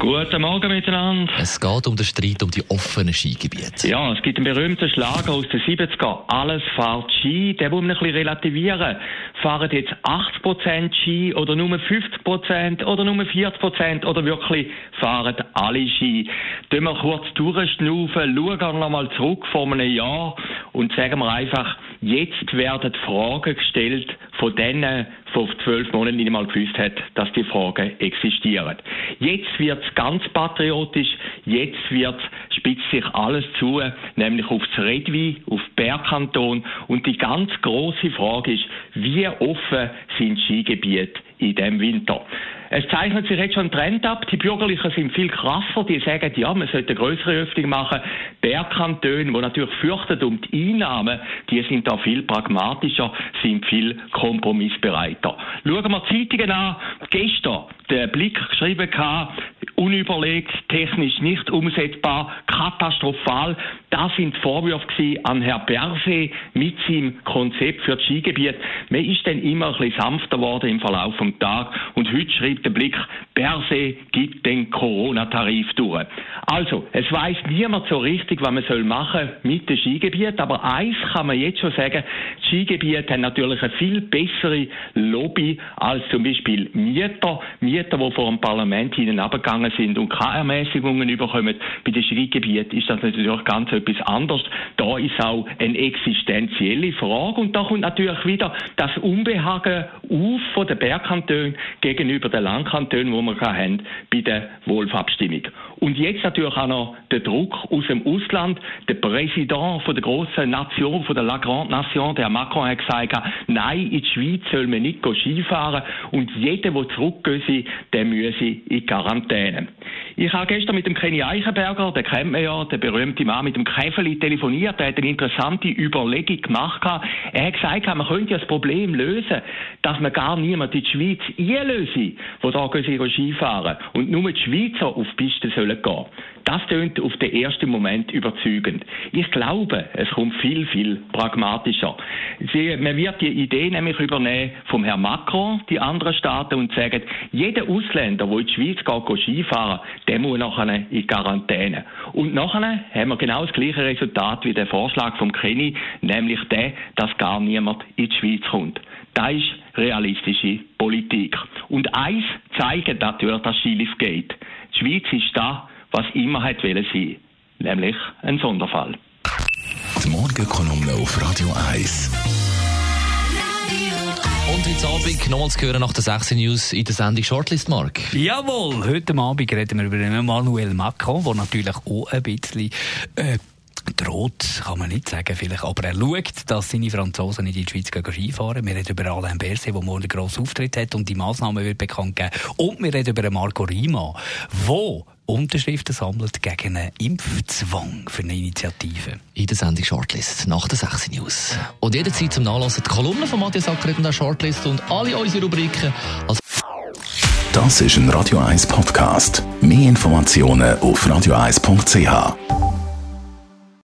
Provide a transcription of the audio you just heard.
Guten Morgen miteinander. Es geht um den Streit um die offenen Skigebiete. Ja, es gibt einen berühmten Schlager aus den 70er. Alles fährt Ski. Den muss man ein bisschen relativieren. Fahren jetzt 80% Ski oder nur 50% oder nur 40% oder wirklich fahren alle Ski? Tun wir kurz durchschnaufen, schauen wir nochmal zurück vor einem Jahr und sagen wir einfach, jetzt werden Fragen gestellt von denen, vor zwölf Monaten nicht einmal gewusst hat, dass die Fragen existieren. Jetzt wird es ganz patriotisch, jetzt wird spitzt sich alles zu, nämlich aufs Redwi, auf Bergkanton und die ganz große Frage ist, wie offen sind Skigebiete in dem Winter? Es zeichnet sich jetzt schon ein Trend ab. Die Bürgerlichen sind viel krasser. Die sagen, ja, man sollte eine größere Öffnung machen. Bergkantone, die natürlich fürchten um die Einnahmen, die sind da viel pragmatischer, sind viel kompromissbereiter. Schauen wir die Zeitungen an. Gestern der Blick geschrieben gehabt, unüberlegt, technisch nicht umsetzbar, katastrophal. Das sind Vorwürfe an Herr Berse mit seinem Konzept für das Skigebiet. Man ist dann immer ein bisschen sanfter geworden im Verlauf des Tages und heute schreibt der Blick, Berse gibt den Corona-Tarif durch. Also, es weiß niemand so richtig, was man soll machen mit dem Skigebiet, aber eins kann man jetzt schon sagen, die Skigebiete haben natürlich eine viel bessere Lobby als zum Beispiel Mieter, Mieter, die vor dem Parlament hinabgegangen sind und keine Ermäßigungen bekommen. Bei den Skigebieten ist das natürlich ganz etwas anderes. Da ist auch eine existenzielle Frage und da kommt natürlich wieder das Unbehagen auf von den Bergkantonen gegenüber den Landkantonen, wo wir haben bei der Wolfabstimmung. Und jetzt natürlich auch noch der Druck aus dem Ausland. Der Präsident von der grossen Nation, von der La Grande Nation, der Macron, hat gesagt, nein, in die Schweiz soll man nicht Skifahren und jeder, der zurückgehen der müsse in Quarantäne. Ich habe gestern mit dem Kenny Eichenberger, der kennt man ja, der berühmte Mann mit dem Käfeli telefoniert, der hat eine interessante Überlegung gemacht. Er hat gesagt, man könnte ja das Problem lösen, dass man gar niemand in die Schweiz einlöse, die da Skifahren und nur die Schweizer auf die Piste sollen gehen. Das tönt auf den ersten Moment überzeugend. Ich glaube, es kommt viel, viel pragmatischer. Sie, man wird die Idee nämlich übernehmen vom Herrn Macron, die anderen Staaten, und sagen, jeder Ausländer, der in die Schweiz geht, Skifahren, der muss nachher in Quarantäne. Und nachher haben wir genau das gleiche Resultat wie der Vorschlag vom Kenny, nämlich der, dass gar niemand in die Schweiz kommt. Das ist realistische Politik. Und eins zeigt natürlich, dass Skilift geht. Die Schweiz ist da, was immer hat wollen sein, nämlich ein Sonderfall. Die Morgenkolumne auf Radio 1. Und heute Abend nochmals zu hören nach der 16 News in der Sendung Shortlist, Mark. Jawohl, heute Abend reden wir über Emmanuel Macron, der natürlich auch ein bisschen äh, droht, kann man nicht sagen vielleicht, aber er schaut, dass seine Franzosen nicht in die Schweiz gehen Skifahren. Wir reden über Alain Berset, der morgen einen grossen Auftritt hat und die Massnahmen wird bekannt geben. Und wir reden über Marco Rima, wo Unterschriften sammelt gegen einen Impfzwang für eine Initiative. In der Sendung Shortlist nach der 6 News. Und jederzeit zum Nachlassen die Kolumne von Matthias Ackeret und der Shortlist und alle unsere Rubriken. Also das ist ein Radio 1 Podcast. Mehr Informationen auf radio1.ch.